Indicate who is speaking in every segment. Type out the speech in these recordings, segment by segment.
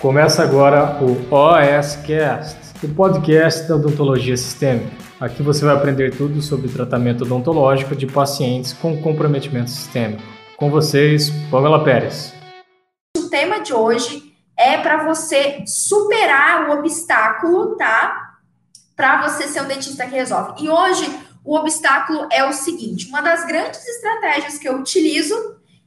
Speaker 1: Começa agora o OSCast, o podcast da odontologia sistêmica. Aqui você vai aprender tudo sobre tratamento odontológico de pacientes com comprometimento sistêmico. Com vocês, Pamela Pérez.
Speaker 2: O tema de hoje é para você superar o obstáculo, tá? Para você ser um dentista que resolve. E hoje o obstáculo é o seguinte: uma das grandes estratégias que eu utilizo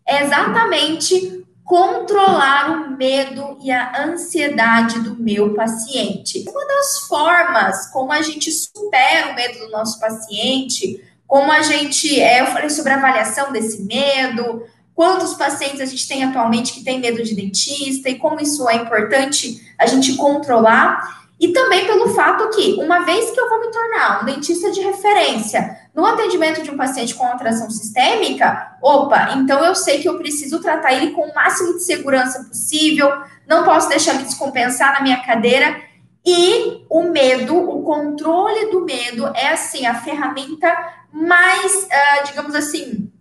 Speaker 2: é exatamente controlar o medo e a ansiedade do meu paciente. Uma das formas como a gente supera o medo do nosso paciente, como a gente, é, eu falei sobre a avaliação desse medo, quantos pacientes a gente tem atualmente que tem medo de dentista e como isso é importante a gente controlar. E também pelo fato que, uma vez que eu vou me tornar um dentista de referência no atendimento de um paciente com alteração sistêmica, opa, então eu sei que eu preciso tratar ele com o máximo de segurança possível, não posso deixar ele descompensar na minha cadeira. E o medo, o controle do medo é assim a ferramenta mais, uh, digamos assim,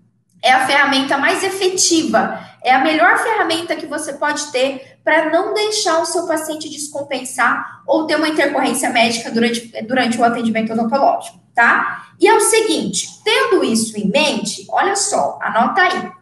Speaker 2: é a ferramenta mais efetiva, é a melhor ferramenta que você pode ter para não deixar o seu paciente descompensar ou ter uma intercorrência médica durante, durante o atendimento odontológico, tá? E é o seguinte, tendo isso em mente, olha só, anota aí.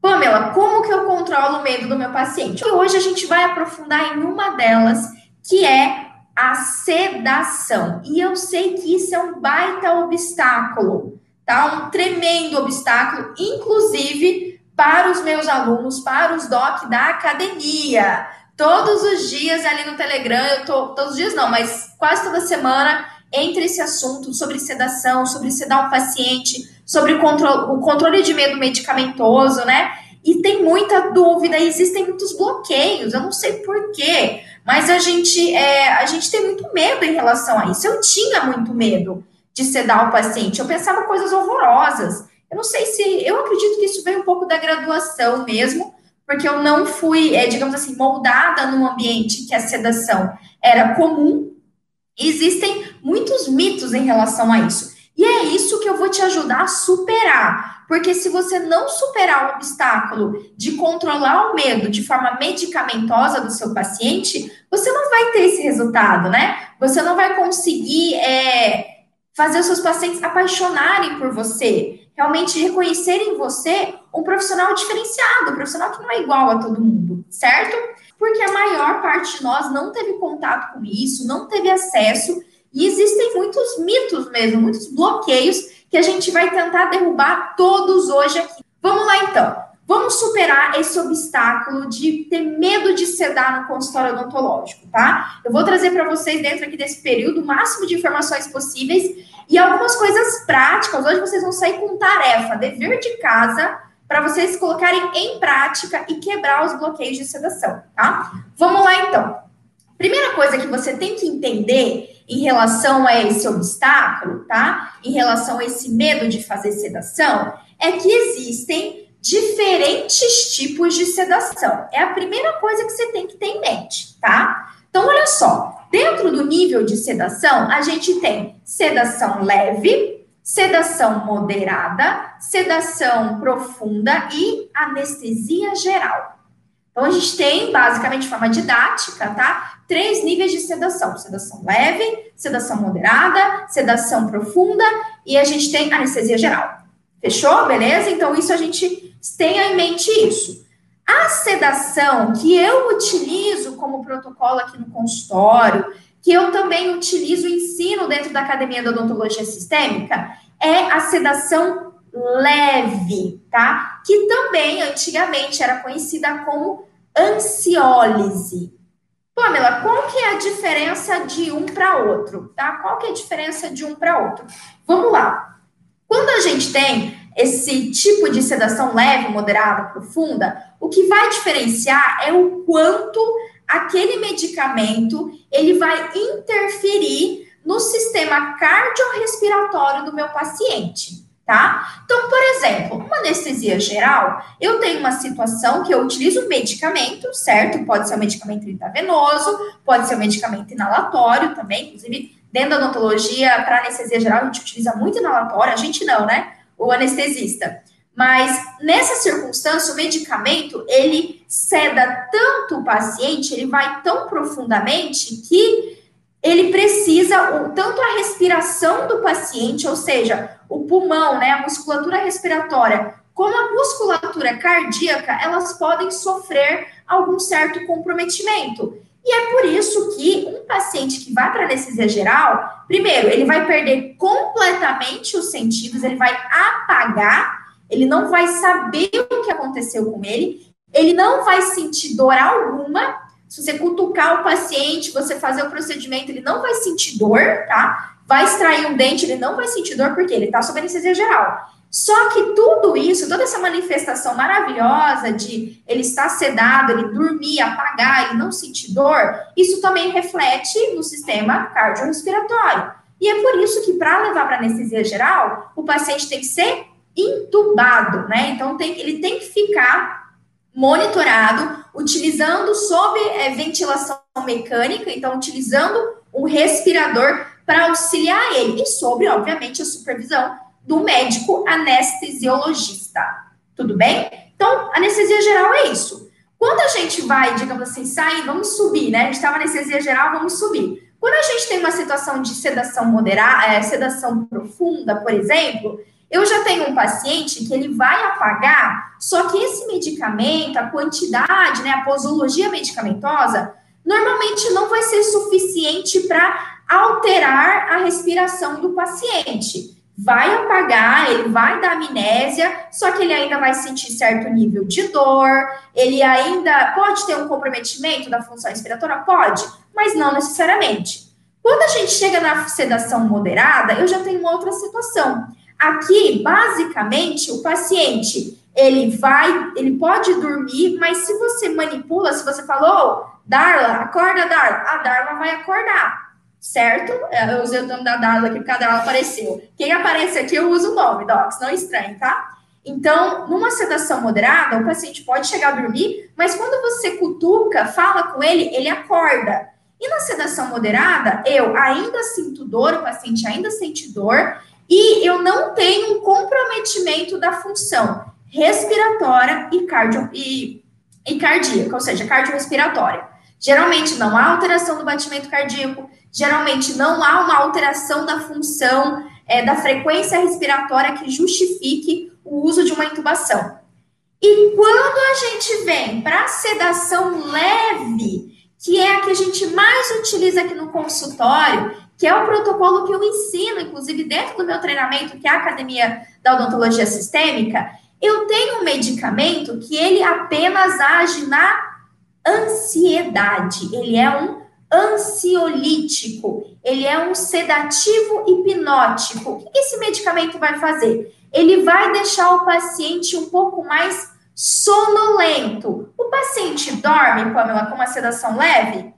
Speaker 2: Pamela, como que eu controlo o medo do meu paciente? E hoje a gente vai aprofundar em uma delas, que é a sedação. E eu sei que isso é um baita obstáculo tá? Um tremendo obstáculo, inclusive para os meus alunos, para os doc da academia. Todos os dias ali no Telegram, eu tô, todos os dias não, mas quase toda semana, entre esse assunto sobre sedação, sobre sedar um paciente, sobre o controle, o controle de medo medicamentoso, né? E tem muita dúvida, existem muitos bloqueios, eu não sei porquê, mas a gente, é, a gente tem muito medo em relação a isso. Eu tinha muito medo de sedar o paciente. Eu pensava coisas horrorosas. Eu não sei se. Eu acredito que isso veio um pouco da graduação mesmo, porque eu não fui, é, digamos assim, moldada num ambiente que a sedação era comum. Existem muitos mitos em relação a isso. E é isso que eu vou te ajudar a superar. Porque se você não superar o obstáculo de controlar o medo de forma medicamentosa do seu paciente, você não vai ter esse resultado, né? Você não vai conseguir. É, fazer os seus pacientes apaixonarem por você, realmente reconhecerem em você um profissional diferenciado, um profissional que não é igual a todo mundo, certo? Porque a maior parte de nós não teve contato com isso, não teve acesso, e existem muitos mitos mesmo, muitos bloqueios que a gente vai tentar derrubar todos hoje aqui. Vamos lá então. Vamos superar esse obstáculo de ter medo de sedar no consultório odontológico, tá? Eu vou trazer para vocês, dentro aqui desse período, o máximo de informações possíveis e algumas coisas práticas. Hoje vocês vão sair com tarefa, dever de casa, para vocês colocarem em prática e quebrar os bloqueios de sedação, tá? Vamos lá então. Primeira coisa que você tem que entender em relação a esse obstáculo, tá? Em relação a esse medo de fazer sedação, é que existem diferentes tipos de sedação. É a primeira coisa que você tem que ter em mente, tá? Então, olha só, dentro do nível de sedação, a gente tem sedação leve, sedação moderada, sedação profunda e anestesia geral. Então, a gente tem, basicamente, forma didática, tá? Três níveis de sedação: sedação leve, sedação moderada, sedação profunda e a gente tem anestesia geral. Fechou? Beleza? Então, isso a gente Tenha em mente isso. A sedação que eu utilizo como protocolo aqui no consultório, que eu também utilizo e ensino dentro da Academia da Odontologia Sistêmica, é a sedação leve, tá? Que também antigamente era conhecida como ansiólise. Pamela, qual que é a diferença de um para outro, tá? Qual que é a diferença de um para outro? Vamos lá. Quando a gente tem esse tipo de sedação leve, moderada, profunda, o que vai diferenciar é o quanto aquele medicamento ele vai interferir no sistema cardiorrespiratório do meu paciente, tá? Então, por exemplo, uma anestesia geral, eu tenho uma situação que eu utilizo medicamento, certo? Pode ser um medicamento intravenoso, pode ser um medicamento inalatório também, inclusive dentro da odontologia, para anestesia geral, a gente utiliza muito inalatório, a gente não, né? O anestesista. Mas nessa circunstância, o medicamento ele ceda tanto o paciente, ele vai tão profundamente que ele precisa tanto a respiração do paciente, ou seja, o pulmão, né, a musculatura respiratória, como a musculatura cardíaca, elas podem sofrer algum certo comprometimento. E é por isso que um paciente que vai para anestesia geral, primeiro, ele vai perder completamente os sentidos, ele vai apagar, ele não vai saber o que aconteceu com ele, ele não vai sentir dor alguma. Se você cutucar o paciente, você fazer o procedimento, ele não vai sentir dor, tá? Vai extrair um dente, ele não vai sentir dor, porque ele está sob anestesia geral. Só que tudo isso, toda essa manifestação maravilhosa de ele estar sedado, ele dormir, apagar, ele não sentir dor, isso também reflete no sistema cardiorrespiratório. E é por isso que, para levar para anestesia geral, o paciente tem que ser intubado, né? Então, tem, ele tem que ficar monitorado, utilizando sob é, ventilação mecânica, então, utilizando um respirador para auxiliar ele, e sobre, obviamente, a supervisão do médico anestesiologista. Tudo bem? Então, anestesia geral é isso. Quando a gente vai, digamos assim, sair, vamos subir, né? A gente estava anestesia geral, vamos subir. Quando a gente tem uma situação de sedação moderada, é, sedação profunda, por exemplo, eu já tenho um paciente que ele vai apagar, só que esse medicamento, a quantidade, né, a posologia medicamentosa, normalmente não vai ser suficiente para alterar a respiração do paciente vai apagar, ele vai dar amnésia, só que ele ainda vai sentir certo nível de dor, ele ainda pode ter um comprometimento da função respiratória? Pode, mas não necessariamente. Quando a gente chega na sedação moderada, eu já tenho uma outra situação. Aqui, basicamente, o paciente, ele vai, ele pode dormir, mas se você manipula, se você falou, Darla, acorda, Darla, a Darla vai acordar certo? É, eu usei o nome da Darla aqui porque a Darla apareceu. Quem aparece aqui, eu uso o nome, Docs, não estranhe, tá? Então, numa sedação moderada, o paciente pode chegar a dormir, mas quando você cutuca, fala com ele, ele acorda. E na sedação moderada, eu ainda sinto dor, o paciente ainda sente dor, e eu não tenho um comprometimento da função respiratória e, cardio, e, e cardíaca, ou seja, cardiorrespiratória. Geralmente não há alteração do batimento cardíaco, geralmente não há uma alteração da função é, da frequência respiratória que justifique o uso de uma intubação. E quando a gente vem para a sedação leve, que é a que a gente mais utiliza aqui no consultório, que é o protocolo que eu ensino, inclusive dentro do meu treinamento, que é a Academia da Odontologia Sistêmica, eu tenho um medicamento que ele apenas age na ansiedade. Ele é um ansiolítico, ele é um sedativo hipnótico. O que esse medicamento vai fazer? Ele vai deixar o paciente um pouco mais sonolento. O paciente dorme, Pamela, com uma sedação leve?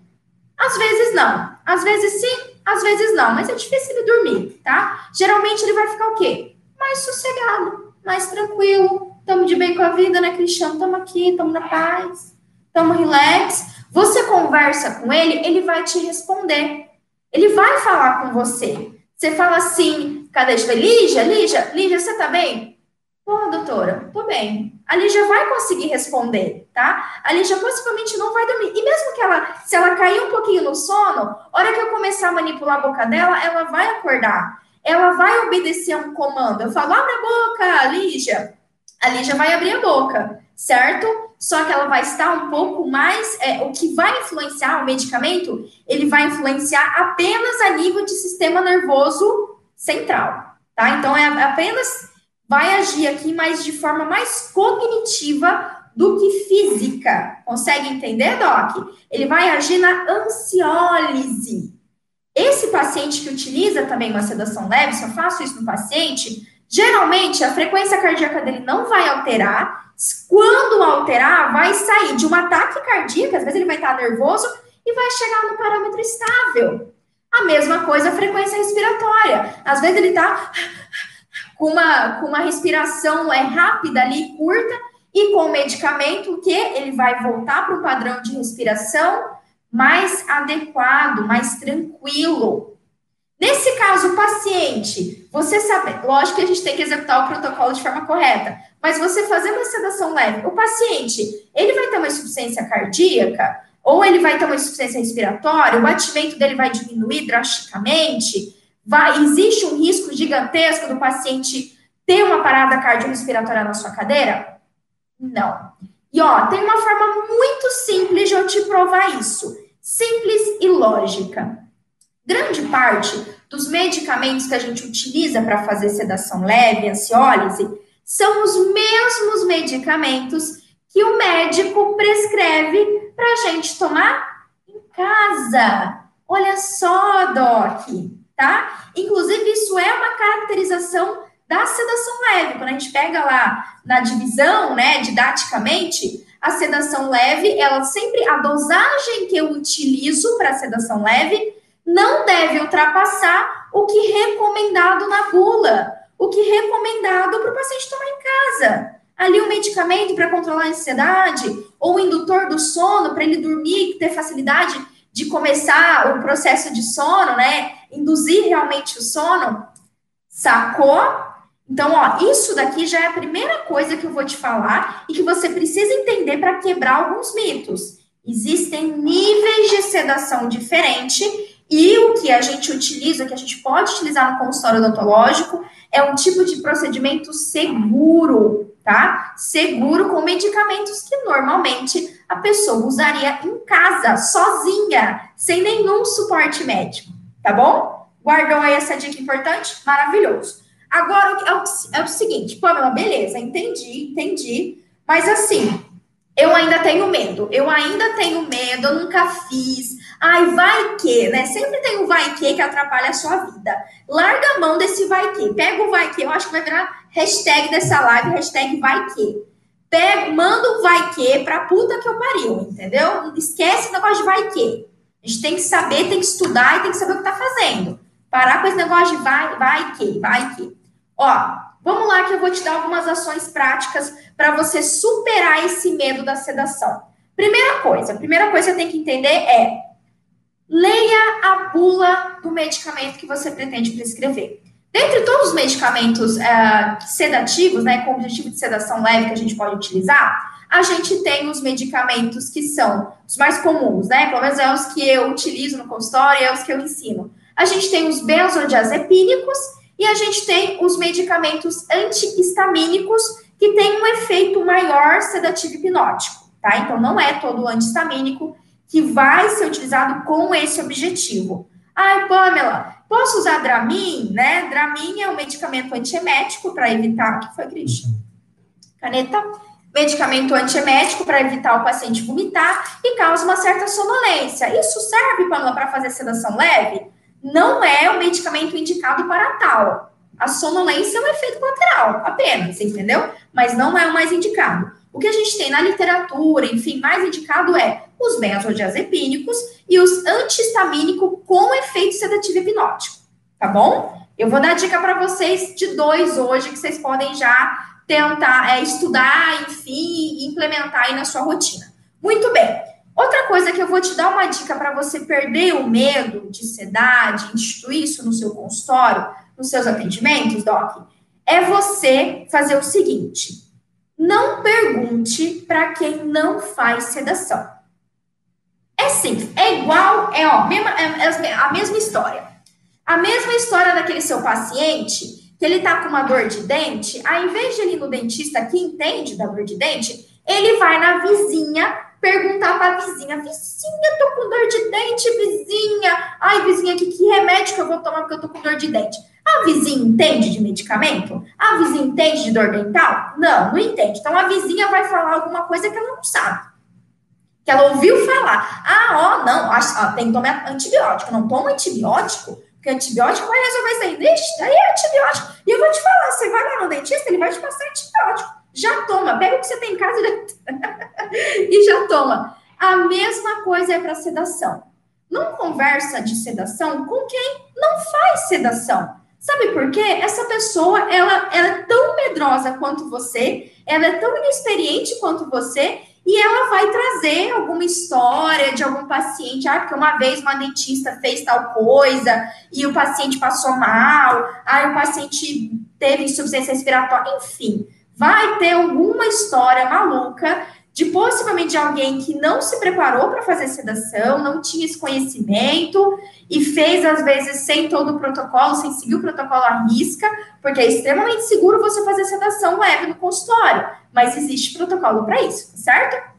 Speaker 2: Às vezes não. Às vezes sim, às vezes não. Mas é difícil ele dormir, tá? Geralmente ele vai ficar o quê? Mais sossegado, mais tranquilo. Estamos de bem com a vida, né, Cristiano? Estamos aqui, estamos na paz, estamos relax. Você conversa com ele, ele vai te responder. Ele vai falar com você. Você fala assim, cadê? Lígia, Lígia, Lígia, você tá bem? Pô, doutora, tô bem. A Lígia vai conseguir responder, tá? A Lígia possivelmente não vai dormir. E mesmo que ela, se ela cair um pouquinho no sono, hora que eu começar a manipular a boca dela, ela vai acordar. Ela vai obedecer a um comando. Eu falo, abre a boca, Lígia. A Lígia vai abrir a boca, certo? só que ela vai estar um pouco mais. É, o que vai influenciar o medicamento, ele vai influenciar apenas a nível de sistema nervoso central, tá? Então, é apenas vai agir aqui, mas de forma mais cognitiva do que física. Consegue entender, Doc? Ele vai agir na ansiólise. Esse paciente que utiliza também uma sedação leve, se eu faço isso no paciente, geralmente a frequência cardíaca dele não vai alterar, quando alterar, vai sair de um ataque cardíaco, às vezes ele vai estar nervoso e vai chegar no parâmetro estável. A mesma coisa a frequência respiratória. Às vezes ele está com uma, com uma respiração é, rápida ali, curta, e com o medicamento, que ele vai voltar para o padrão de respiração mais adequado, mais tranquilo. Nesse caso, o paciente, você sabe, lógico que a gente tem que executar o protocolo de forma correta, mas você fazendo a sedação leve, o paciente, ele vai ter uma insuficiência cardíaca, ou ele vai ter uma insuficiência respiratória, o batimento dele vai diminuir drasticamente, vai, existe um risco gigantesco do paciente ter uma parada cardiorrespiratória na sua cadeira? Não. E ó, tem uma forma muito simples de eu te provar isso. Simples e lógica. Grande parte dos medicamentos que a gente utiliza para fazer sedação leve, ansiólise, são os mesmos medicamentos que o médico prescreve para a gente tomar em casa. Olha só, Doc, tá? Inclusive, isso é uma caracterização da sedação leve. Quando a gente pega lá na divisão, né, didaticamente, a sedação leve, ela sempre, a dosagem que eu utilizo para sedação leve não deve ultrapassar o que recomendado na bula, o que recomendado para o paciente tomar em casa. Ali um medicamento para controlar a ansiedade, ou o indutor do sono para ele dormir, ter facilidade de começar o processo de sono, né? Induzir realmente o sono. Sacou? Então, ó, isso daqui já é a primeira coisa que eu vou te falar e que você precisa entender para quebrar alguns mitos. Existem níveis de sedação diferente e o que a gente utiliza, que a gente pode utilizar no consultório odontológico, é um tipo de procedimento seguro, tá? Seguro com medicamentos que normalmente a pessoa usaria em casa, sozinha, sem nenhum suporte médico, tá bom? Guardou aí essa dica importante? Maravilhoso. Agora é o, é o seguinte, Pamela, beleza, entendi, entendi, mas assim, eu ainda tenho medo, eu ainda tenho medo, eu nunca fiz. Ai, vai que, né? Sempre tem um vai que que atrapalha a sua vida. Larga a mão desse vai que. Pega o vai que, eu acho que vai virar hashtag dessa live, hashtag vai que. Pega, manda um vai que pra puta que eu pariu, entendeu? Esquece o negócio de vai que. A gente tem que saber, tem que estudar e tem que saber o que tá fazendo. Parar com esse negócio de vai, vai que, vai que. Ó, vamos lá que eu vou te dar algumas ações práticas para você superar esse medo da sedação. Primeira coisa, a primeira coisa que você tem que entender é leia a bula do medicamento que você pretende prescrever. Dentre todos os medicamentos uh, sedativos, né, com objetivo de sedação leve que a gente pode utilizar, a gente tem os medicamentos que são os mais comuns, né? Pelo menos é os que eu utilizo no consultório, é os que eu ensino. A gente tem os benzodiazepínicos e a gente tem os medicamentos antihistamínicos que têm um efeito maior sedativo hipnótico, tá? Então não é todo antihistamínico que vai ser utilizado com esse objetivo. Ai, Pamela, posso usar Dramin, né? Dramin é um medicamento antiemético para evitar. Que foi, Cristian? Caneta. Medicamento antiemético para evitar o paciente vomitar e causa uma certa sonolência. Isso serve, Pamela, para fazer sedação leve? Não é o medicamento indicado para tal. A sonolência é um efeito colateral, apenas, entendeu? Mas não é o mais indicado. O que a gente tem na literatura, enfim, mais indicado é os benzodiazepínicos e os antihistamínicos com efeito sedativo hipnótico, tá bom? Eu vou dar dica para vocês de dois hoje que vocês podem já tentar é, estudar, enfim, implementar aí na sua rotina. Muito bem. Outra coisa que eu vou te dar uma dica para você perder o medo de sedar, de instituir isso no seu consultório, nos seus atendimentos, Doc, é você fazer o seguinte: não pergunte para quem não faz sedação. É simples, é igual, é, ó, mesma, é, é a mesma história. A mesma história daquele seu paciente que ele tá com uma dor de dente, ao invés de ele ir no dentista que entende da dor de dente, ele vai na vizinha perguntar para a vizinha: Vizinha, tô com dor de dente, vizinha. Ai, vizinha, que, que remédio que eu vou tomar porque eu tô com dor de dente? A vizinha entende de medicamento? A vizinha entende de dor dental? Não, não entende. Então a vizinha vai falar alguma coisa que ela não sabe. Que ela ouviu falar. Ah, ó, não, ó, tem que tomar antibiótico. Não toma antibiótico, porque antibiótico vai resolver isso aí. Deixa, aí é antibiótico. E eu vou te falar: você vai lá no dentista, ele vai te passar antibiótico. Já toma, pega o que você tem em casa e já toma. A mesma coisa é para sedação. Não conversa de sedação com quem não faz sedação. Sabe por quê? Essa pessoa, ela, ela é tão medrosa quanto você, ela é tão inexperiente quanto você, e ela vai trazer alguma história de algum paciente, ah, porque uma vez uma dentista fez tal coisa e o paciente passou mal, ah, o paciente teve insuficiência respiratória, enfim, vai ter alguma história maluca de possivelmente alguém que não se preparou para fazer sedação, não tinha esse conhecimento e fez, às vezes, sem todo o protocolo, sem seguir o protocolo à risca, porque é extremamente seguro você fazer sedação leve no consultório, mas existe protocolo para isso, certo?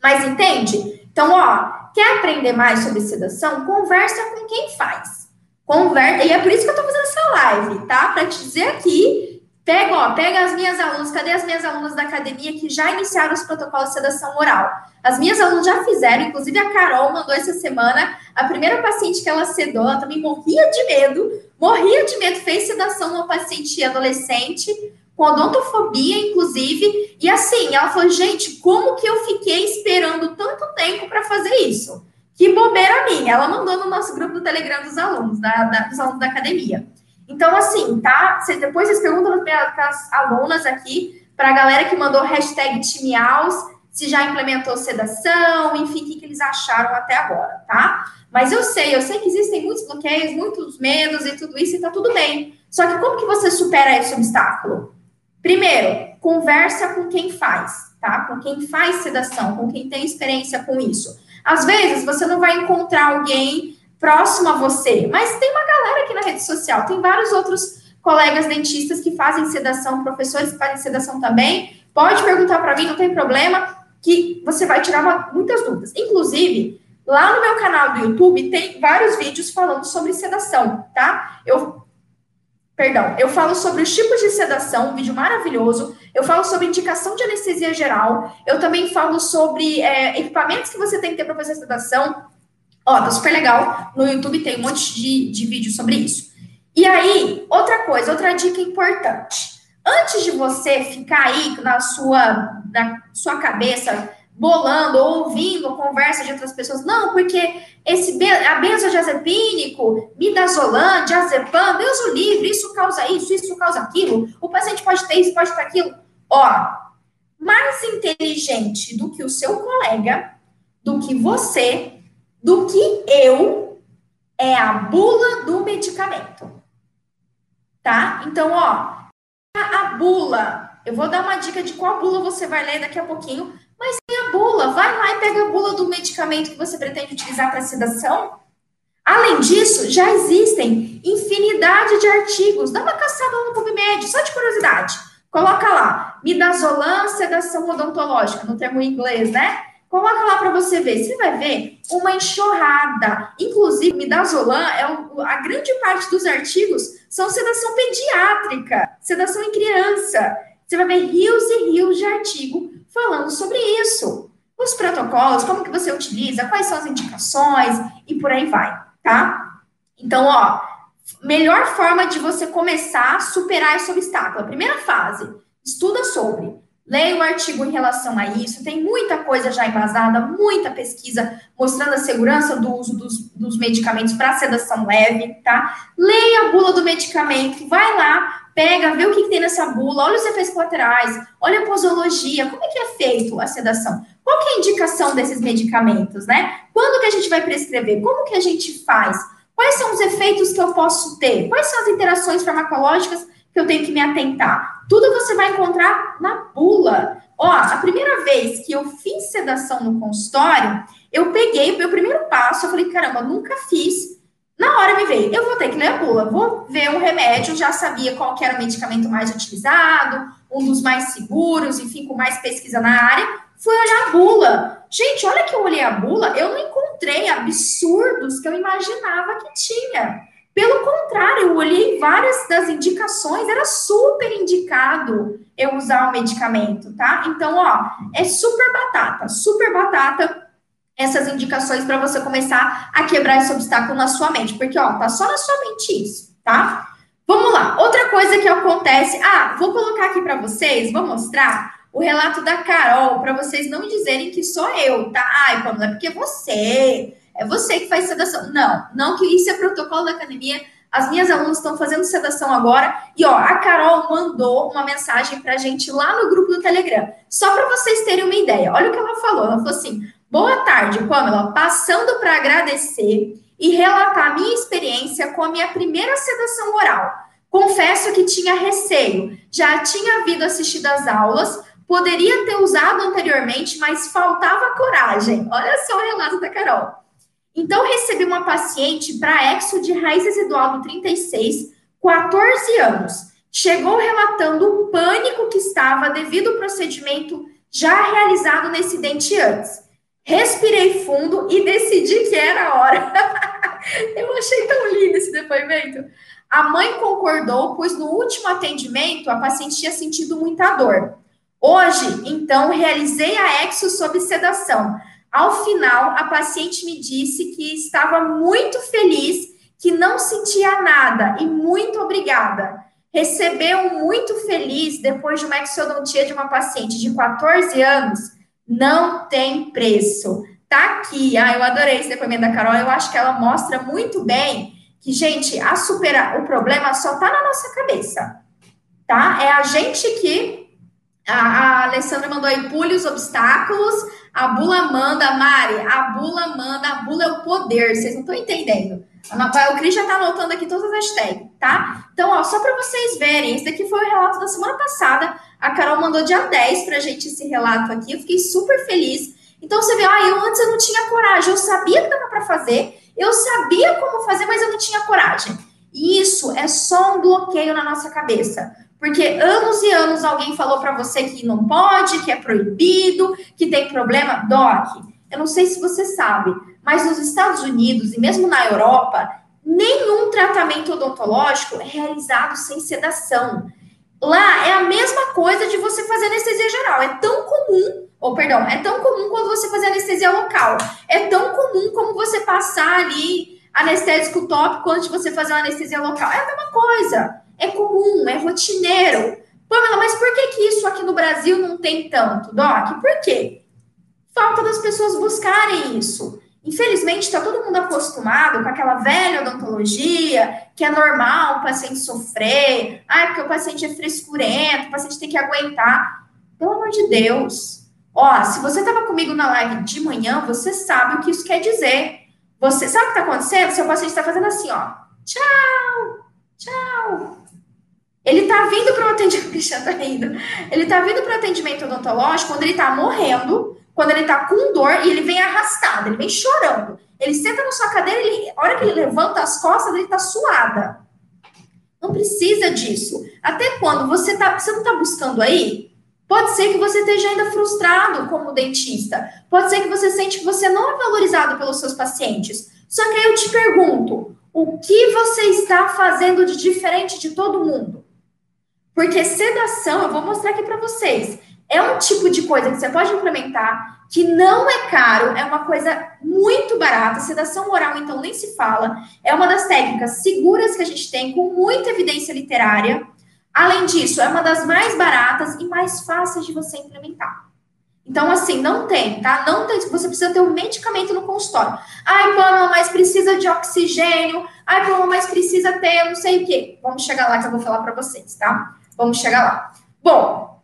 Speaker 2: Mas entende? Então, ó, quer aprender mais sobre sedação? Conversa com quem faz. Conversa, e é por isso que eu tô fazendo essa live, tá? Para te dizer aqui Pega, ó, pega as minhas alunas, cadê as minhas alunas da academia que já iniciaram os protocolos de sedação oral? As minhas alunas já fizeram, inclusive a Carol mandou essa semana, a primeira paciente que ela sedou, ela também morria de medo, morria de medo, fez sedação uma paciente adolescente, com odontofobia, inclusive, e assim, ela falou, gente, como que eu fiquei esperando tanto tempo para fazer isso? Que bobeira minha, ela mandou no nosso grupo do Telegram dos alunos, da, da, dos alunos da academia. Então, assim, tá? Depois vocês perguntam para as alunas aqui, para a galera que mandou hashtag TimeAus, se já implementou sedação, enfim, o que, que eles acharam até agora, tá? Mas eu sei, eu sei que existem muitos bloqueios, muitos medos e tudo isso, e tá tudo bem. Só que como que você supera esse obstáculo? Primeiro, conversa com quem faz, tá? Com quem faz sedação, com quem tem experiência com isso. Às vezes, você não vai encontrar alguém próximo a você. Mas tem uma galera aqui na rede social, tem vários outros colegas dentistas que fazem sedação, professores que fazem sedação também. Pode perguntar para mim, não tem problema, que você vai tirar uma, muitas dúvidas. Inclusive, lá no meu canal do YouTube tem vários vídeos falando sobre sedação, tá? Eu Perdão, eu falo sobre os tipos de sedação, um vídeo maravilhoso. Eu falo sobre indicação de anestesia geral. Eu também falo sobre é, equipamentos que você tem que ter para fazer sedação. Ó, tá super legal. No YouTube tem um monte de, de vídeo sobre isso. E aí, outra coisa, outra dica importante. Antes de você ficar aí na sua, na sua cabeça bolando ou ouvindo conversa de outras pessoas, não, porque esse a benzodiazepínico, midazolam, diazepam, Deus o livre, isso causa isso, isso causa aquilo, o paciente pode ter isso, pode ter aquilo. Ó, mais inteligente do que o seu colega, do que você, do que eu é a bula do medicamento. Tá? Então, ó, a bula, eu vou dar uma dica de qual bula você vai ler daqui a pouquinho, mas tem a bula, vai lá e pega a bula do medicamento que você pretende utilizar para sedação. Além disso, já existem infinidade de artigos. Dá uma caçada no PubMed, só de curiosidade. Coloca lá, midazolam, sedação odontológica, no termo em inglês, né? Coloca lá para você ver. Você vai ver uma enxurrada. Inclusive, midazolam é a grande parte dos artigos são sedação pediátrica, sedação em criança. Você vai ver rios e rios de artigo falando sobre isso. Os protocolos, como que você utiliza, quais são as indicações e por aí vai, tá? Então, ó, melhor forma de você começar a superar esse obstáculo. A primeira fase, estuda sobre Leia o artigo em relação a isso, tem muita coisa já embasada, muita pesquisa mostrando a segurança do uso dos, dos medicamentos para sedação leve, tá? Leia a bula do medicamento, vai lá, pega, vê o que, que, tem nessa bula, olha os efeitos colaterais, olha a posologia, como é que é feito a sedação? Qual que é a indicação desses medicamentos, né? Quando que a gente vai prescrever? Como que a gente faz? Quais são os efeitos que eu posso ter? Quais são as interações farmacológicas que eu tenho que me atentar? Tudo você vai encontrar na bula. Ó, a primeira vez que eu fiz sedação no consultório, eu peguei o meu primeiro passo, eu falei, caramba, nunca fiz. Na hora me veio, eu vou ter que ler a bula, vou ver um remédio, já sabia qual era o medicamento mais utilizado, um dos mais seguros, enfim, com mais pesquisa na área, fui olhar a bula. Gente, olha que eu olhei a bula, eu não encontrei absurdos que eu imaginava que tinha. Pelo contrário, eu olhei várias das indicações, era super indicado eu usar o medicamento, tá? Então, ó, é super batata, super batata essas indicações para você começar a quebrar esse obstáculo na sua mente, porque, ó, tá só na sua mente isso, tá? Vamos lá, outra coisa que acontece, ah, vou colocar aqui para vocês, vou mostrar o relato da Carol, para vocês não dizerem que sou eu, tá? Ai, Pamela, é porque você é você que faz sedação. Não, não que isso é protocolo da academia. As minhas alunas estão fazendo sedação agora. E ó, a Carol mandou uma mensagem pra gente lá no grupo do Telegram. Só para vocês terem uma ideia. Olha o que ela falou. Ela falou assim: Boa tarde, Pamela. Passando para agradecer e relatar a minha experiência com a minha primeira sedação oral. Confesso que tinha receio. Já tinha havido assistido às aulas, poderia ter usado anteriormente, mas faltava coragem. Olha só o relato da Carol. Então, recebi uma paciente para exo de raiz residual do 36, 14 anos. Chegou relatando o pânico que estava devido ao procedimento já realizado nesse dente antes. Respirei fundo e decidi que era a hora. Eu achei tão lindo esse depoimento. A mãe concordou, pois no último atendimento a paciente tinha sentido muita dor. Hoje, então, realizei a exo sob sedação. Ao final, a paciente me disse que estava muito feliz, que não sentia nada e muito obrigada. Recebeu muito feliz depois de uma exodontia de uma paciente de 14 anos. Não tem preço. Tá aqui. Ah, eu adorei esse depoimento da Carol. Eu acho que ela mostra muito bem que, gente, a superar o problema só tá na nossa cabeça. Tá? É a gente que a, a Alessandra mandou aí, pule os obstáculos. A bula manda, Mari, a bula manda, a bula é o poder, vocês não estão entendendo. O Cris já está anotando aqui todas as hashtags, tá? Então, ó, só para vocês verem, esse daqui foi o relato da semana passada. A Carol mandou dia 10 pra gente esse relato aqui. Eu fiquei super feliz. Então, você vê, ah, eu antes eu não tinha coragem, eu sabia que dava para fazer, eu sabia como fazer, mas eu não tinha coragem. E isso é só um bloqueio na nossa cabeça. Porque anos e anos alguém falou para você que não pode, que é proibido, que tem problema. Doc, eu não sei se você sabe, mas nos Estados Unidos e mesmo na Europa, nenhum tratamento odontológico é realizado sem sedação. Lá é a mesma coisa de você fazer anestesia geral. É tão comum, ou perdão, é tão comum quando você fazer anestesia local. É tão comum como você passar ali anestésico tópico antes de você fazer uma anestesia local. É a mesma coisa é comum, é rotineiro. Pamela, mas por que, que isso aqui no Brasil não tem tanto, Doc? Por quê? Falta das pessoas buscarem isso. Infelizmente, está todo mundo acostumado com aquela velha odontologia, que é normal o paciente sofrer, ah, porque o paciente é frescurento, o paciente tem que aguentar. Pelo amor de Deus. Ó, se você estava comigo na live de manhã, você sabe o que isso quer dizer. Você sabe o que está acontecendo? Seu paciente está fazendo assim, ó. Tchau, tchau. Ele está vindo para o atendimento, tá rindo. Ele está vindo para o atendimento odontológico quando ele está morrendo, quando ele está com dor e ele vem arrastado, ele vem chorando. Ele senta na sua cadeira, ele, a hora que ele levanta as costas, ele está suada. Não precisa disso. Até quando você tá, você não está buscando aí, pode ser que você esteja ainda frustrado como dentista. Pode ser que você sente que você não é valorizado pelos seus pacientes. Só que aí eu te pergunto, o que você está fazendo de diferente de todo mundo? Porque sedação, eu vou mostrar aqui para vocês, é um tipo de coisa que você pode implementar, que não é caro, é uma coisa muito barata. Sedação oral, então, nem se fala. É uma das técnicas seguras que a gente tem, com muita evidência literária. Além disso, é uma das mais baratas e mais fáceis de você implementar. Então, assim, não tem, tá? Não tem. Você precisa ter um medicamento no consultório. Ai, Pamela, mas precisa de oxigênio. Ai, Pamela, mas precisa ter não sei o quê. Vamos chegar lá que eu vou falar para vocês, tá? Vamos chegar lá. Bom,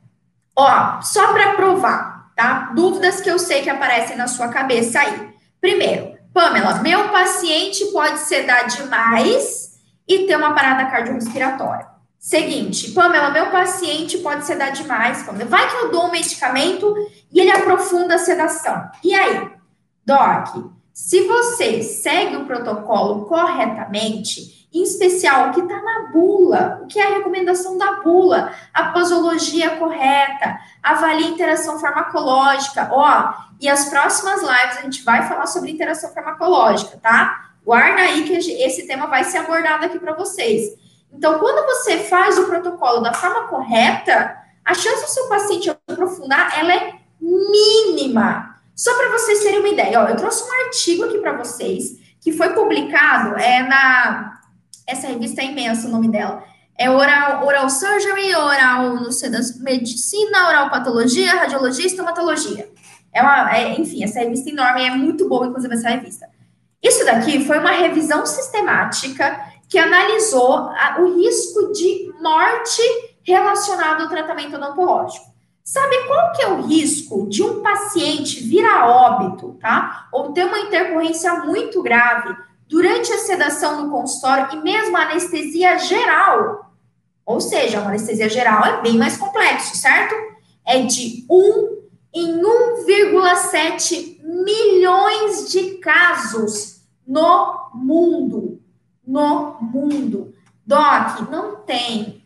Speaker 2: ó, só para provar, tá? Dúvidas que eu sei que aparecem na sua cabeça aí. Primeiro, Pamela, meu paciente pode sedar demais e ter uma parada cardiorrespiratória. Seguinte, Pamela, meu paciente pode sedar demais. Pamela. Vai que eu dou um medicamento e ele aprofunda a sedação. E aí? Doc, se você segue o protocolo corretamente, em especial o que está na bula, o que é a recomendação da bula, a posologia correta, avalie interação farmacológica, ó, e as próximas lives a gente vai falar sobre interação farmacológica, tá? Guarda aí que esse tema vai ser abordado aqui para vocês. Então, quando você faz o protocolo da forma correta, a chance do seu paciente aprofundar, ela é mínima. Só para vocês terem uma ideia, ó, eu trouxe um artigo aqui para vocês que foi publicado é, na essa revista é imensa, o nome dela. É oral, oral surgery, oral, não sei, medicina, oral patologia, radiologia, estomatologia. É uma, é, enfim, essa revista é enorme, é muito boa, inclusive, essa revista. Isso daqui foi uma revisão sistemática que analisou a, o risco de morte relacionado ao tratamento odontológico. Sabe qual que é o risco de um paciente vir a óbito, tá? Ou ter uma intercorrência muito grave durante a sedação no consultório e mesmo a anestesia geral? Ou seja, a anestesia geral é bem mais complexo, certo? É de 1 em 1,7 milhões de casos no mundo. No mundo. Doc, não tem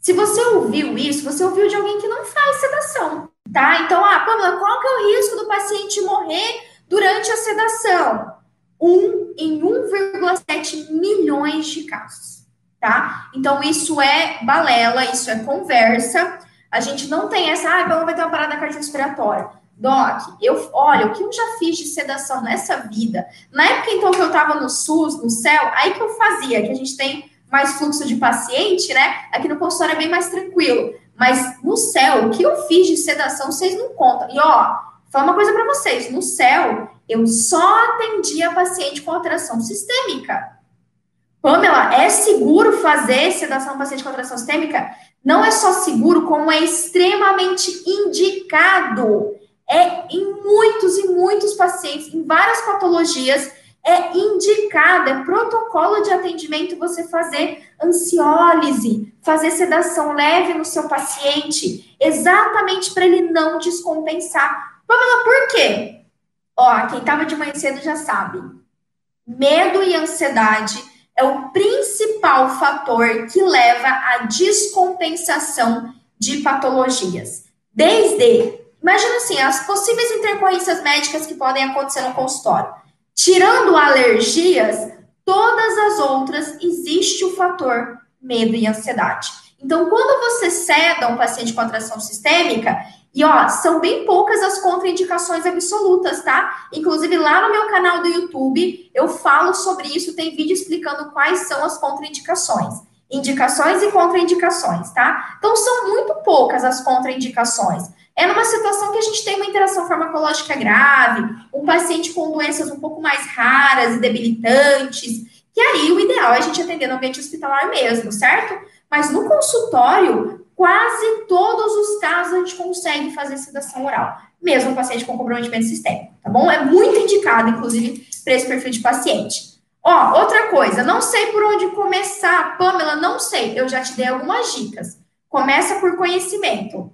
Speaker 2: se você ouviu isso, você ouviu de alguém que não faz sedação, tá? Então, ah, Pamela, qual que é o risco do paciente morrer durante a sedação? Um em 1,7 milhões de casos, tá? Então, isso é balela, isso é conversa. A gente não tem essa, ah, Pamela vai ter uma parada cardiorrespiratória. Doc, eu, olha, o que eu já fiz de sedação nessa vida, na época então que eu tava no SUS, no céu, aí que eu fazia, que a gente tem mais fluxo de paciente, né? Aqui no consultório é bem mais tranquilo. Mas no céu, o que eu fiz de sedação, vocês não contam. E ó, fala uma coisa para vocês: no céu, eu só atendia paciente com alteração sistêmica. Pamela, é seguro fazer sedação paciente com alteração sistêmica? Não é só seguro, como é extremamente indicado. É em muitos e muitos pacientes, em várias patologias, é indicado, é protocolo de atendimento você fazer ansiólise, fazer sedação leve no seu paciente, exatamente para ele não descompensar. Pamela, por quê? Ó, quem estava de manhã cedo já sabe. Medo e ansiedade é o principal fator que leva à descompensação de patologias. Desde, imagina assim, as possíveis intercorrências médicas que podem acontecer no consultório Tirando alergias, todas as outras existe o fator medo e ansiedade. Então, quando você ceda um paciente com atração sistêmica, e ó, são bem poucas as contraindicações absolutas, tá? Inclusive lá no meu canal do YouTube eu falo sobre isso, tem vídeo explicando quais são as contraindicações. Indicações e contraindicações, tá? Então são muito poucas as contraindicações. É numa situação que a gente tem uma interação farmacológica grave, um paciente com doenças um pouco mais raras e debilitantes, que aí o ideal é a gente atender no ambiente hospitalar mesmo, certo? Mas no consultório, quase todos os casos a gente consegue fazer sedação oral, mesmo paciente com comprometimento sistêmico, tá bom? É muito indicado, inclusive, para esse perfil de paciente. Ó, outra coisa, não sei por onde começar, Pamela, não sei, eu já te dei algumas dicas. Começa por conhecimento.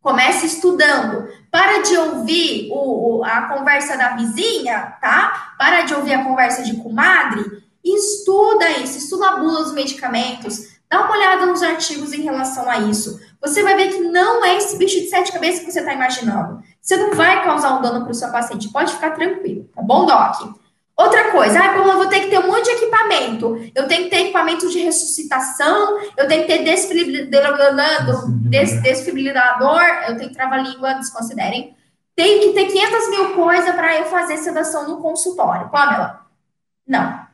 Speaker 2: Comece estudando. Para de ouvir o, o, a conversa da vizinha, tá? Para de ouvir a conversa de comadre. Estuda isso, estuda a bula dos medicamentos. Dá uma olhada nos artigos em relação a isso. Você vai ver que não é esse bicho de sete cabeças que você está imaginando. Você não vai causar um dano para o seu paciente. Pode ficar tranquilo, tá bom, Doc? Outra coisa, ah, como eu vou ter que ter um monte de equipamento. Eu tenho que ter equipamento de ressuscitação, eu tenho que ter desfibrilador, eu tenho que trava-língua, desconsiderem. Tem que ter 500 mil coisas para eu fazer sedação no consultório. Pamela? Não.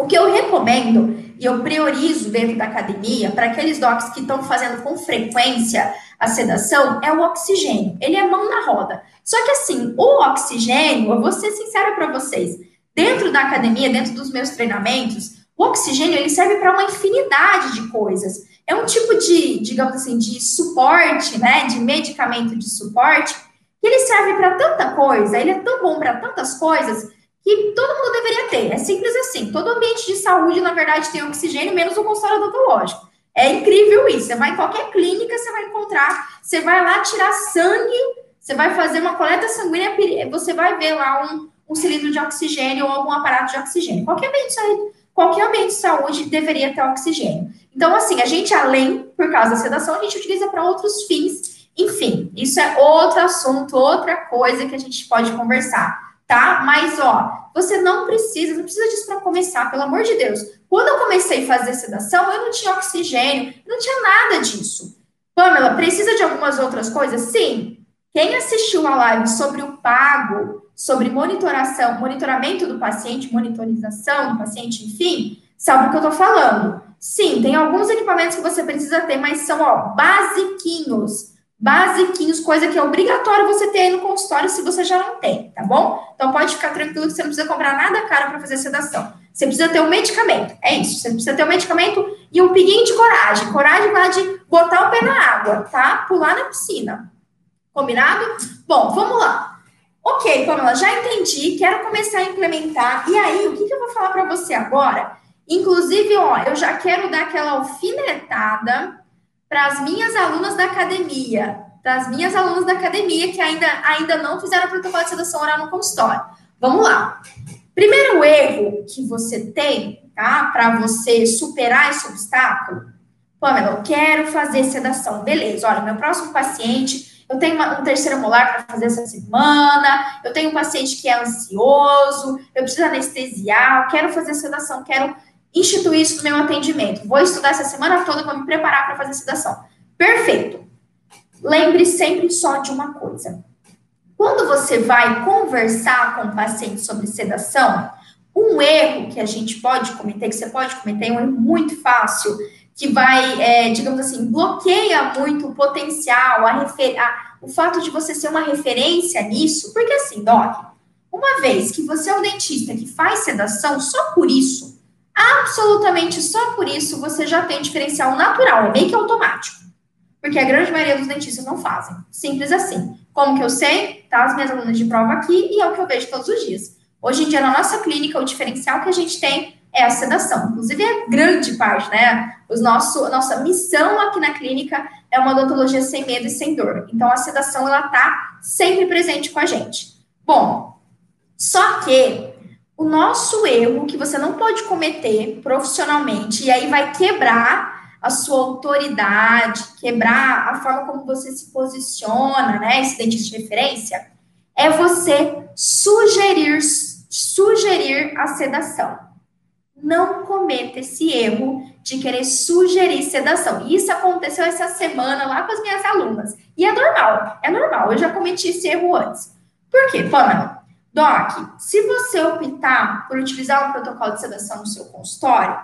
Speaker 2: O que eu recomendo, e eu priorizo dentro da academia, para aqueles docs que estão fazendo com frequência a sedação, é o oxigênio. Ele é mão na roda. Só que assim, o oxigênio, eu vou ser sincera para vocês, Dentro da academia, dentro dos meus treinamentos, o oxigênio ele serve para uma infinidade de coisas. É um tipo de, digamos assim, de suporte, né, de medicamento de suporte, que ele serve para tanta coisa, ele é tão bom para tantas coisas que todo mundo deveria ter. É simples assim. Todo ambiente de saúde, na verdade, tem oxigênio, menos o consultório odontológico. É incrível isso. Você vai em qualquer clínica, você vai encontrar, você vai lá tirar sangue, você vai fazer uma coleta sanguínea, você vai ver lá um, um cilindro de oxigênio ou algum aparato de oxigênio. Qualquer ambiente qualquer ambiente de saúde deveria ter oxigênio. Então, assim, a gente, além, por causa da sedação, a gente utiliza para outros fins. Enfim, isso é outro assunto, outra coisa que a gente pode conversar, tá? Mas, ó, você não precisa, não precisa disso para começar, pelo amor de Deus. Quando eu comecei a fazer sedação, eu não tinha oxigênio, não tinha nada disso. Pamela, precisa de algumas outras coisas? Sim. Quem assistiu a live sobre o pago sobre monitoração, monitoramento do paciente, monitorização do paciente, enfim, sabe o que eu estou falando. Sim, tem alguns equipamentos que você precisa ter, mas são, ó, basiquinhos. Basiquinhos, coisa que é obrigatório você ter aí no consultório se você já não tem, tá bom? Então pode ficar tranquilo que você não precisa comprar nada caro para fazer sedação. Você precisa ter um medicamento. É isso. Você precisa ter um medicamento e um pinguinho de coragem. Coragem lá de botar o pé na água, tá? Pular na piscina. Combinado? Bom, vamos lá. Ok, Pamela, já entendi, quero começar a implementar. E aí, o que, que eu vou falar para você agora? Inclusive, ó, eu já quero dar aquela alfinetada para as minhas alunas da academia, para as minhas alunas da academia que ainda, ainda não fizeram protocolo de sedação oral no consultório. Vamos lá. Primeiro erro que você tem, tá, para você superar esse obstáculo, Pamela, eu quero fazer sedação. Beleza, olha, meu próximo paciente, eu tenho uma, um terceiro molar para fazer essa semana, eu tenho um paciente que é ansioso, eu preciso anestesiar, eu quero fazer sedação, quero instituir isso no meu atendimento. Vou estudar essa semana toda, vou me preparar para fazer sedação. Perfeito. Lembre sempre só de uma coisa. Quando você vai conversar com o paciente sobre sedação, um erro que a gente pode cometer, que você pode cometer, um erro muito fácil, que vai, é, digamos assim, bloqueia muito o potencial, a refer a, o fato de você ser uma referência nisso, porque assim, Doc, uma vez que você é um dentista que faz sedação, só por isso, absolutamente só por isso, você já tem diferencial natural, é meio que automático. Porque a grande maioria dos dentistas não fazem. Simples assim. Como que eu sei? Tá as minhas alunas de prova aqui e é o que eu vejo todos os dias. Hoje em dia, na nossa clínica, o diferencial que a gente tem é a sedação. Inclusive, é grande parte, né? Os nosso, nossa missão aqui na clínica é uma odontologia sem medo e sem dor. Então, a sedação, ela tá sempre presente com a gente. Bom, só que o nosso erro que você não pode cometer profissionalmente, e aí vai quebrar a sua autoridade, quebrar a forma como você se posiciona, né, esse dentista de referência, é você sugerir, sugerir a sedação. Não cometa esse erro de querer sugerir sedação. Isso aconteceu essa semana lá com as minhas alunas. E é normal, é normal. Eu já cometi esse erro antes. Por quê, Pamela? Doc, se você optar por utilizar um protocolo de sedação no seu consultório,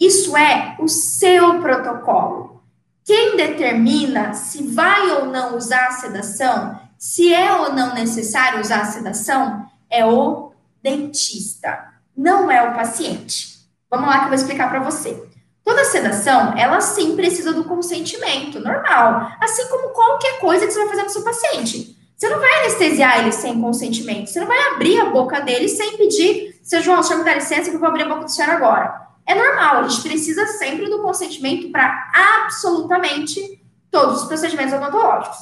Speaker 2: isso é o seu protocolo. Quem determina se vai ou não usar a sedação, se é ou não necessário usar a sedação, é o dentista, não é o paciente. Vamos lá que eu vou explicar para você. Toda sedação, ela sim precisa do consentimento, normal. Assim como qualquer coisa que você vai fazer no seu paciente. Você não vai anestesiar ele sem consentimento. Você não vai abrir a boca dele sem pedir, seu João, senhor me dá licença que eu vou abrir a boca do senhor agora. É normal, a gente precisa sempre do consentimento para absolutamente todos os procedimentos odontológicos,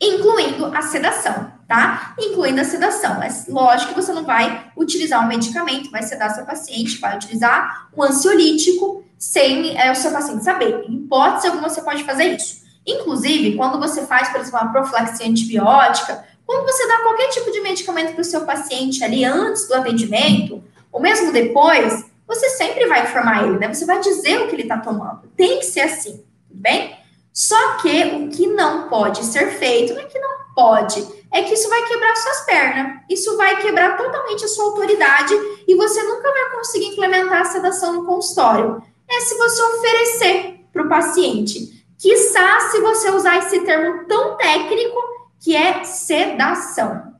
Speaker 2: incluindo a sedação, tá? Incluindo a sedação. É lógico que você não vai utilizar um medicamento, vai sedar seu paciente, vai utilizar um ansiolítico sem é, o seu paciente saber. Em hipótese alguma, você pode fazer isso. Inclusive, quando você faz, por exemplo, uma profilaxia antibiótica, quando você dá qualquer tipo de medicamento para o seu paciente ali antes do atendimento, ou mesmo depois, você sempre vai informar ele, né? Você vai dizer o que ele está tomando. Tem que ser assim, tudo bem? Só que o que não pode ser feito, não é que não pode, é que isso vai quebrar suas pernas. Isso vai quebrar totalmente a sua autoridade e você nunca vai conseguir implementar a sedação no consultório. É se você oferecer para o paciente. Quiçá se você usar esse termo tão técnico que é sedação.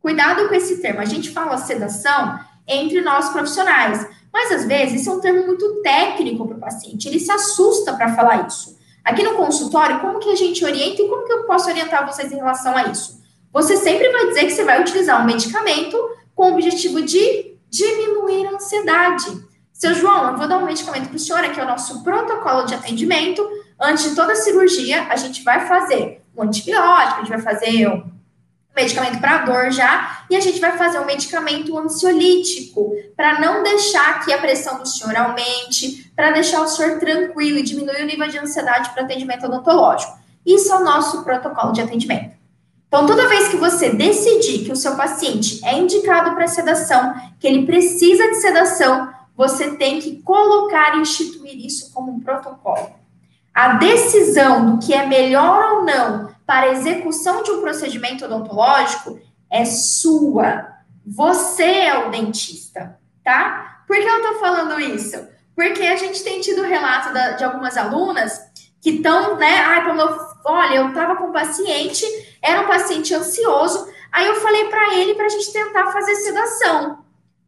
Speaker 2: Cuidado com esse termo. A gente fala sedação entre nós profissionais, mas às vezes isso é um termo muito técnico para o paciente, ele se assusta para falar isso. Aqui no consultório, como que a gente orienta e como que eu posso orientar vocês em relação a isso? Você sempre vai dizer que você vai utilizar um medicamento com o objetivo de diminuir a ansiedade. Seu João, eu vou dar um medicamento para o senhor, aqui é o nosso protocolo de atendimento. Antes de toda cirurgia, a gente vai fazer um antibiótico, a gente vai fazer um medicamento para dor já, e a gente vai fazer um medicamento ansiolítico, para não deixar que a pressão do senhor aumente, para deixar o senhor tranquilo e diminuir o nível de ansiedade para atendimento odontológico. Isso é o nosso protocolo de atendimento. Então, toda vez que você decidir que o seu paciente é indicado para sedação, que ele precisa de sedação, você tem que colocar e instituir isso como um protocolo. A decisão do que é melhor ou não para execução de um procedimento odontológico é sua. Você é o dentista, tá? Por que eu tô falando isso? Porque a gente tem tido relato da, de algumas alunas que estão, né? Ai, como eu, olha, eu tava com um paciente, era um paciente ansioso, aí eu falei para ele para a gente tentar fazer sedação.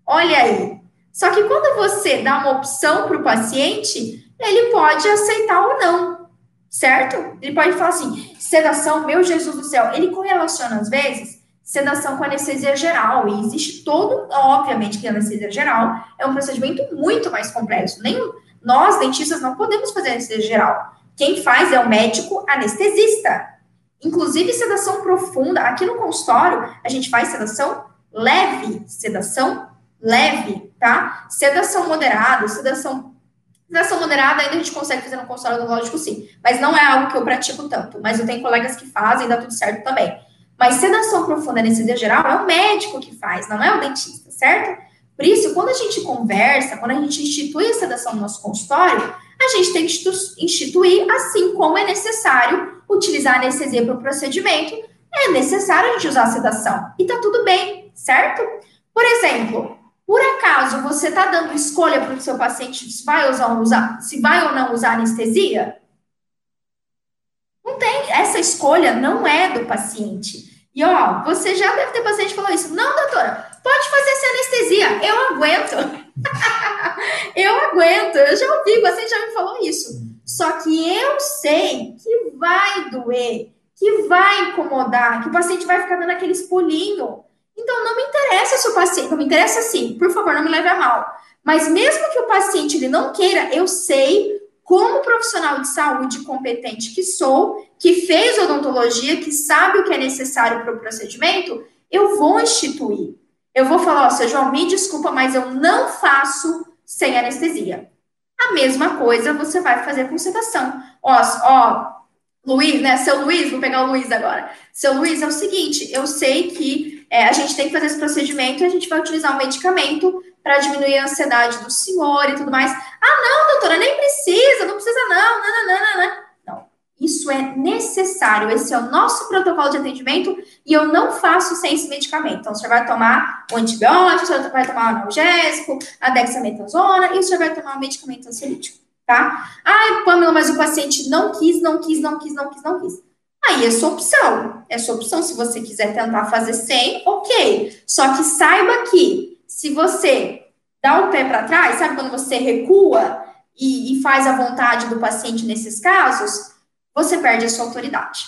Speaker 2: Olha aí, Só que quando você dá uma opção para o paciente, ele pode aceitar ou não, certo? Ele pode falar assim: sedação, meu Jesus do céu. Ele correlaciona, às vezes, sedação com anestesia geral. E existe todo, obviamente, que anestesia geral é um procedimento muito mais complexo. Nem nós, dentistas, não podemos fazer anestesia geral. Quem faz é o médico anestesista. Inclusive, sedação profunda. Aqui no consultório, a gente faz sedação leve, sedação leve, tá? Sedação moderada, sedação. Sedação moderada ainda a gente consegue fazer no consultório odontológico, sim. Mas não é algo que eu pratico tanto. Mas eu tenho colegas que fazem, dá tudo certo também. Mas sedação profunda anestesia geral é o médico que faz, não é o dentista, certo? Por isso, quando a gente conversa, quando a gente institui a sedação no nosso consultório, a gente tem que instituir, assim como é necessário utilizar anestesia para o procedimento, é necessário a gente usar a sedação. E tá tudo bem, certo? Por exemplo, por acaso você está dando escolha para o seu paciente se vai, usar, se vai ou não usar anestesia? Não tem, essa escolha não é do paciente. E ó, você já deve ter paciente que falou isso. Não, doutora, pode fazer sem anestesia. Eu aguento. eu aguento. Eu já ouvi, você já me falou isso. Só que eu sei que vai doer, que vai incomodar, que o paciente vai ficar dando aqueles pulinhos. Então, não me interessa se o paciente, não me interessa sim, por favor, não me leve a mal. Mas mesmo que o paciente ele não queira, eu sei, como profissional de saúde competente que sou, que fez odontologia, que sabe o que é necessário para o procedimento, eu vou instituir. Eu vou falar, ó, seu João, me desculpa, mas eu não faço sem anestesia. A mesma coisa você vai fazer com sedação. Ó, ó, Luiz, né? Seu Luiz, vou pegar o Luiz agora. Seu Luiz, é o seguinte, eu sei que é, a gente tem que fazer esse procedimento e a gente vai utilizar um medicamento para diminuir a ansiedade do senhor e tudo mais. Ah, não, doutora, nem precisa, não precisa não, não, não, não, não. Não, isso é necessário, esse é o nosso protocolo de atendimento e eu não faço sem esse medicamento. Então, o senhor vai tomar o antibiótico, o senhor vai tomar o analgésico, a dexametasona e o senhor vai tomar o medicamento ansiolítico, tá? Ai, Pamela, mas o paciente não quis, não quis, não quis, não quis, não quis. Aí é sua opção. É sua opção. Se você quiser tentar fazer sem, ok. Só que saiba que se você dá o pé para trás, sabe quando você recua e, e faz a vontade do paciente nesses casos, você perde a sua autoridade.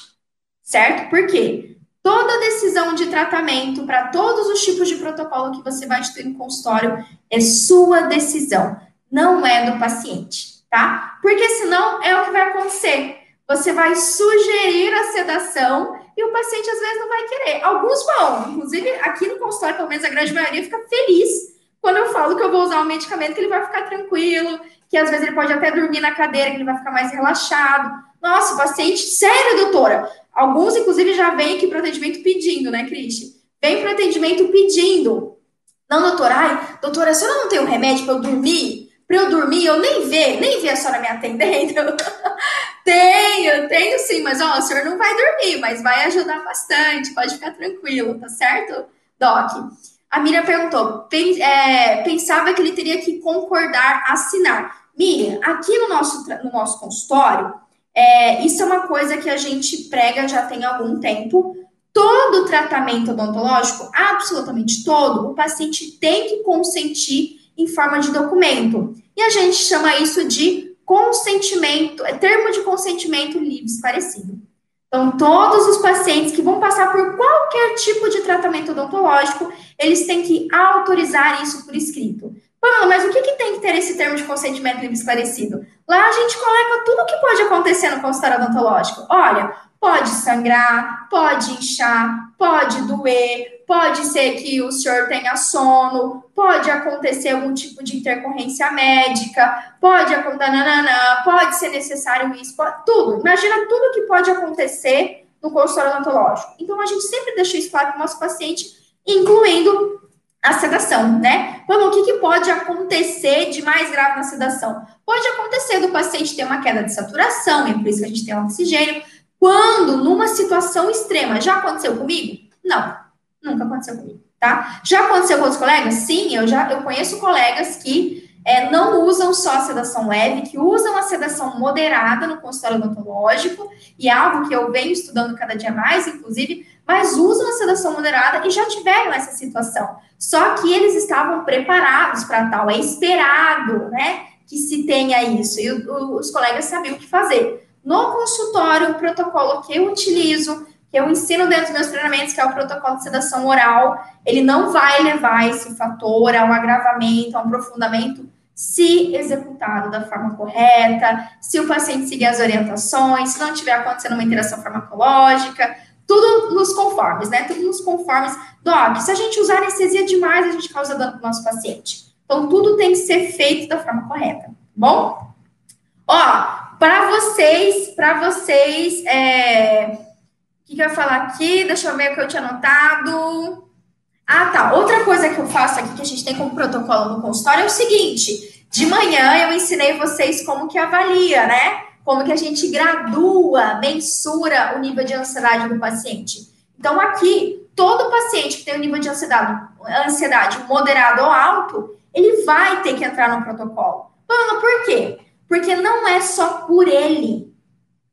Speaker 2: Certo? Por quê? Toda decisão de tratamento para todos os tipos de protocolo que você vai ter no consultório é sua decisão, não é do paciente, tá? Porque senão é o que vai acontecer você vai sugerir a sedação e o paciente às vezes não vai querer. Alguns vão, inclusive aqui no consultório, pelo menos a grande maioria fica feliz quando eu falo que eu vou usar um medicamento que ele vai ficar tranquilo, que às vezes ele pode até dormir na cadeira, que ele vai ficar mais relaxado. Nossa, paciente, sério, doutora. Alguns, inclusive, já vêm aqui para o atendimento pedindo, né, Cristi? Vem para o atendimento pedindo. Não, doutora, ai, doutora, a senhora não tem um remédio para eu dormir? para eu dormir, eu nem ver, nem ver a senhora me atendendo. tenho, tenho sim, mas ó, o senhor não vai dormir, mas vai ajudar bastante, pode ficar tranquilo, tá certo, Doc? A Miriam perguntou, é, pensava que ele teria que concordar, assinar. Miriam, aqui no nosso, no nosso consultório, é, isso é uma coisa que a gente prega já tem algum tempo. Todo tratamento odontológico, absolutamente todo, o paciente tem que consentir em forma de documento. E a gente chama isso de consentimento, é termo de consentimento livre esclarecido. Então, todos os pacientes que vão passar por qualquer tipo de tratamento odontológico, eles têm que autorizar isso por escrito. Pamela, mas o que, que tem que ter esse termo de consentimento livre esclarecido? Lá a gente coloca tudo o que pode acontecer no consultório odontológico. Olha, pode sangrar, pode inchar, pode doer, pode ser que o senhor tenha sono, pode acontecer algum tipo de intercorrência médica, pode acontecer, nananã, pode ser necessário isso, pode, tudo. Imagina tudo que pode acontecer no consultório odontológico. Então, a gente sempre deixa isso claro para o nosso paciente, incluindo a sedação, né? Vamos, o que, que pode acontecer de mais grave na sedação? Pode acontecer do paciente ter uma queda de saturação, é por isso que a gente tem oxigênio. Quando, numa situação extrema, já aconteceu comigo? Não Nunca aconteceu comigo, tá? Já aconteceu com os colegas? Sim, eu já eu conheço colegas que é, não usam só a sedação leve, que usam a sedação moderada no consultório odontológico, e é algo que eu venho estudando cada dia mais, inclusive, mas usam a sedação moderada e já tiveram essa situação. Só que eles estavam preparados para tal, é esperado, né, que se tenha isso, e o, os colegas sabiam o que fazer. No consultório, o protocolo que eu utilizo, que eu ensino dentro dos meus treinamentos, que é o protocolo de sedação oral, ele não vai levar esse fator a um agravamento, a um aprofundamento se executado da forma correta, se o paciente seguir as orientações, se não tiver acontecendo uma interação farmacológica, tudo nos conformes, né? Tudo nos conformes. Doc, se a gente usar anestesia demais, a gente causa dano para o nosso paciente. Então, tudo tem que ser feito da forma correta, tá bom? Ó, para vocês, para vocês, é... o que, que eu ia falar aqui? Deixa eu ver o que eu tinha anotado. Ah, tá. Outra coisa que eu faço aqui, que a gente tem como protocolo no consultório, é o seguinte: de manhã eu ensinei vocês como que avalia, né? Como que a gente gradua, mensura o nível de ansiedade do paciente. Então, aqui, todo paciente que tem um nível de ansiedade, ansiedade moderado ou alto, ele vai ter que entrar no protocolo. Ana, por quê? Porque não é só por ele.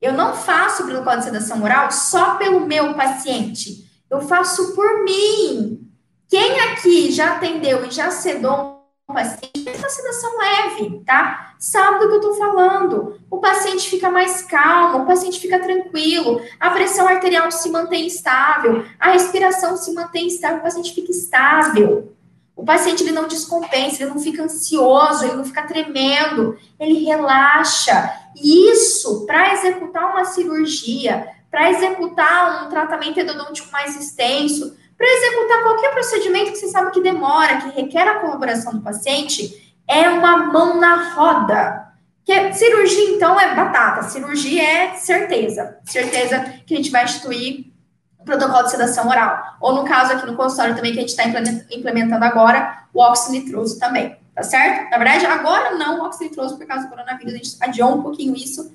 Speaker 2: Eu não faço protocolo de sedação oral só pelo meu paciente. Eu faço por mim. Quem aqui já atendeu e já sedou um paciente, essa sedação leve, tá? Sabe do que eu tô falando. O paciente fica mais calmo, o paciente fica tranquilo, a pressão arterial se mantém estável, a respiração se mantém estável, o paciente fica estável. O paciente ele não descompensa, ele não fica ansioso, ele não fica tremendo, ele relaxa. E isso, para executar uma cirurgia, para executar um tratamento endodôntico mais extenso, para executar qualquer procedimento que você sabe que demora, que requer a colaboração do paciente, é uma mão na roda. Que cirurgia, então, é batata. Cirurgia é certeza. Certeza que a gente vai instituir protocolo de sedação oral. Ou no caso aqui no consultório também, que a gente está implementando agora, o óxido nitroso também. Tá certo? Na verdade, agora não o óxido nitroso por causa do coronavírus, a gente adiou um pouquinho isso,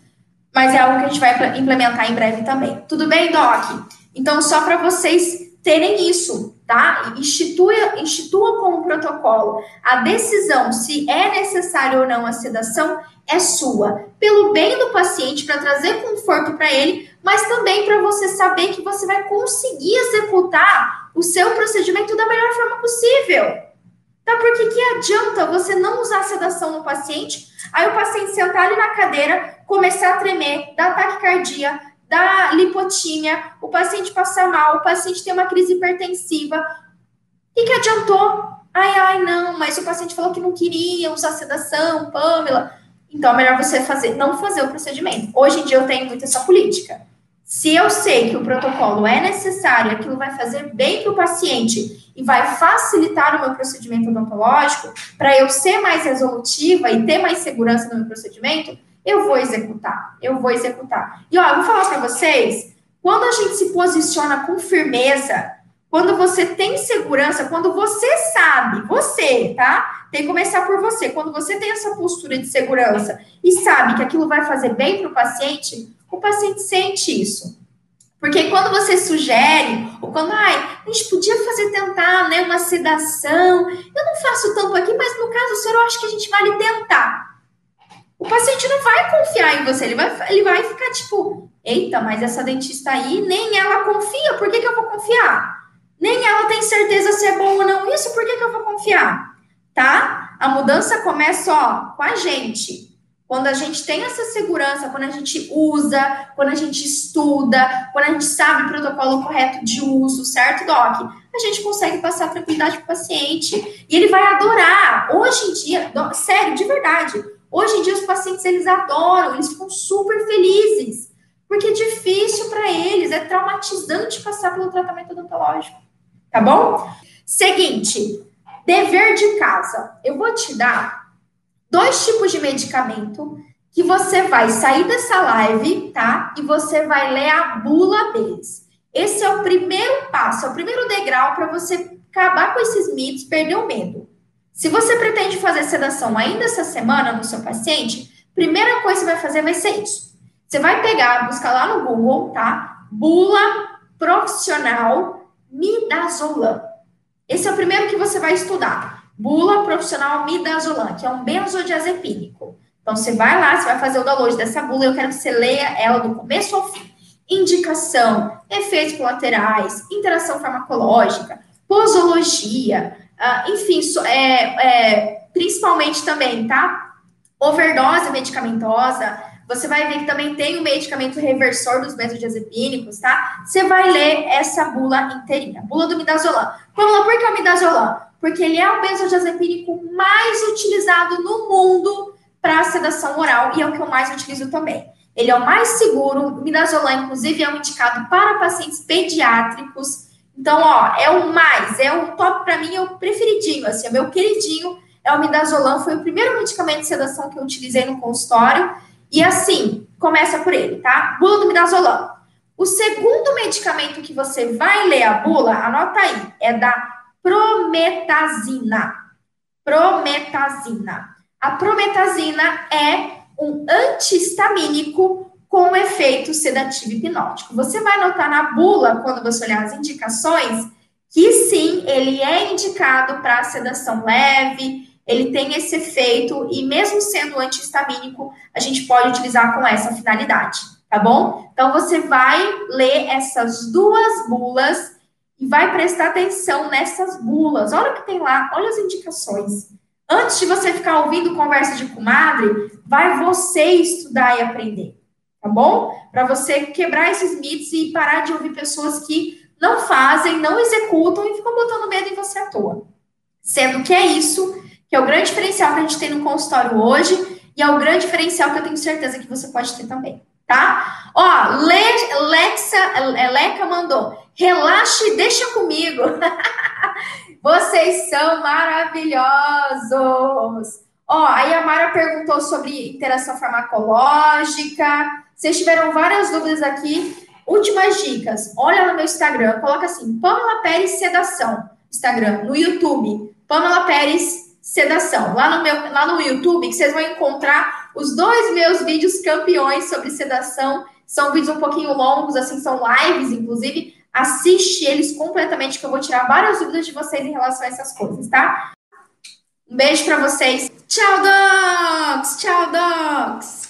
Speaker 2: mas é algo que a gente vai implementar em breve também. Tudo bem, Doc? Então, só para vocês terem isso, tá? Institua, institua como protocolo. A decisão se é necessário ou não a sedação é sua, pelo bem do paciente, para trazer conforto para ele, mas também para você saber que você vai conseguir executar o seu procedimento da melhor forma possível. Tá? Porque que adianta você não usar sedação no paciente, aí o paciente sentar ali na cadeira, começar a tremer, dar taquicardia, da lipotímia, o paciente passa mal, o paciente tem uma crise hipertensiva. O que, que adiantou? Ai, ai, não, mas o paciente falou que não queria usar sedação, Pamela. Então, é melhor você fazer, não fazer o procedimento. Hoje em dia eu tenho muito essa política. Se eu sei que o protocolo é necessário, aquilo vai fazer bem para o paciente e vai facilitar o meu procedimento odontológico, para eu ser mais resolutiva e ter mais segurança no meu procedimento, eu vou executar, eu vou executar. E ó, eu vou falar para vocês, quando a gente se posiciona com firmeza, quando você tem segurança, quando você sabe, você, tá? Tem que começar por você. Quando você tem essa postura de segurança e sabe que aquilo vai fazer bem para o paciente, o paciente sente isso. Porque quando você sugere, ou quando, ai, a gente podia fazer tentar, né, uma sedação, eu não faço tanto aqui, mas no caso, senhor, eu acho que a gente vale tentar o paciente não vai confiar em você, ele vai, ele vai ficar tipo, eita, mas essa dentista aí, nem ela confia, por que, que eu vou confiar? Nem ela tem certeza se é bom ou não isso, por que, que eu vou confiar? Tá? A mudança começa, ó, com a gente. Quando a gente tem essa segurança, quando a gente usa, quando a gente estuda, quando a gente sabe o protocolo correto de uso, certo, Doc? A gente consegue passar tranquilidade para o paciente. E ele vai adorar. Hoje em dia, sério, de verdade, Hoje em dia os pacientes eles adoram, eles ficam super felizes, porque é difícil para eles, é traumatizante passar pelo tratamento odontológico, tá bom? Seguinte, dever de casa. Eu vou te dar dois tipos de medicamento que você vai sair dessa live, tá? E você vai ler a bula deles. Esse é o primeiro passo, é o primeiro degrau para você acabar com esses mitos, perder o medo. Se você pretende fazer sedação ainda essa semana no seu paciente, primeira coisa que você vai fazer vai ser isso. Você vai pegar, buscar lá no Google, tá? Bula profissional midazolam. Esse é o primeiro que você vai estudar. Bula profissional midazolam, que é um benzodiazepínico. Então, você vai lá, você vai fazer o download dessa bula, eu quero que você leia ela do começo ao fim. indicação, efeitos colaterais, interação farmacológica, posologia, uh, enfim, é, é, principalmente também, tá? Overdose medicamentosa, você vai ver que também tem o medicamento reversor dos benzodiazepínicos, tá? Você vai ler essa bula inteirinha, bula do midazolam. Lá, por que o midazolam? Porque ele é o benzodiazepínico mais utilizado no mundo para sedação oral e é o que eu mais utilizo também. Ele é o mais seguro, o midazolam, inclusive, é um indicado para pacientes pediátricos. Então, ó, é o mais, é o top para mim, é o preferidinho, assim, é meu queridinho, é o midazolam, foi o primeiro medicamento de sedação que eu utilizei no consultório. E assim, começa por ele, tá? Bula do midazolam. O segundo medicamento que você vai ler a bula, anota aí, é da prometazina. Prometazina. A prometazina é um antihistamínico com efeito sedativo hipnótico. Você vai notar na bula, quando você olhar as indicações, que sim, ele é indicado para sedação leve, ele tem esse efeito, e mesmo sendo antihistamínico, a gente pode utilizar com essa finalidade, tá bom? Então, você vai ler essas duas bulas e vai prestar atenção nessas bulas. Olha o que tem lá, olha as indicações. Antes de você ficar ouvindo conversa de comadre, vai você estudar e aprender, tá bom? Para você quebrar esses mitos e parar de ouvir pessoas que não fazem, não executam e ficam botando medo em você à toa. Sendo que é isso que é o grande diferencial que a gente tem no consultório hoje e é o grande diferencial que eu tenho certeza que você pode ter também, tá? Ó, Le Lexa, Leca mandou, relaxe e deixa comigo. Vocês são maravilhosos! Ó, a Yamara perguntou sobre interação farmacológica. Vocês tiveram várias dúvidas aqui. Últimas dicas. Olha no meu Instagram, coloca assim: Pamela Pérez Sedação. Instagram, no YouTube, Pamela Pérez Sedação. Lá no, meu, lá no YouTube, que vocês vão encontrar os dois meus vídeos campeões sobre sedação. São vídeos um pouquinho longos, assim, são lives, inclusive assiste eles completamente, que eu vou tirar várias dúvidas de vocês em relação a essas coisas, tá? Um beijo para vocês. Tchau, dogs! Tchau, dogs!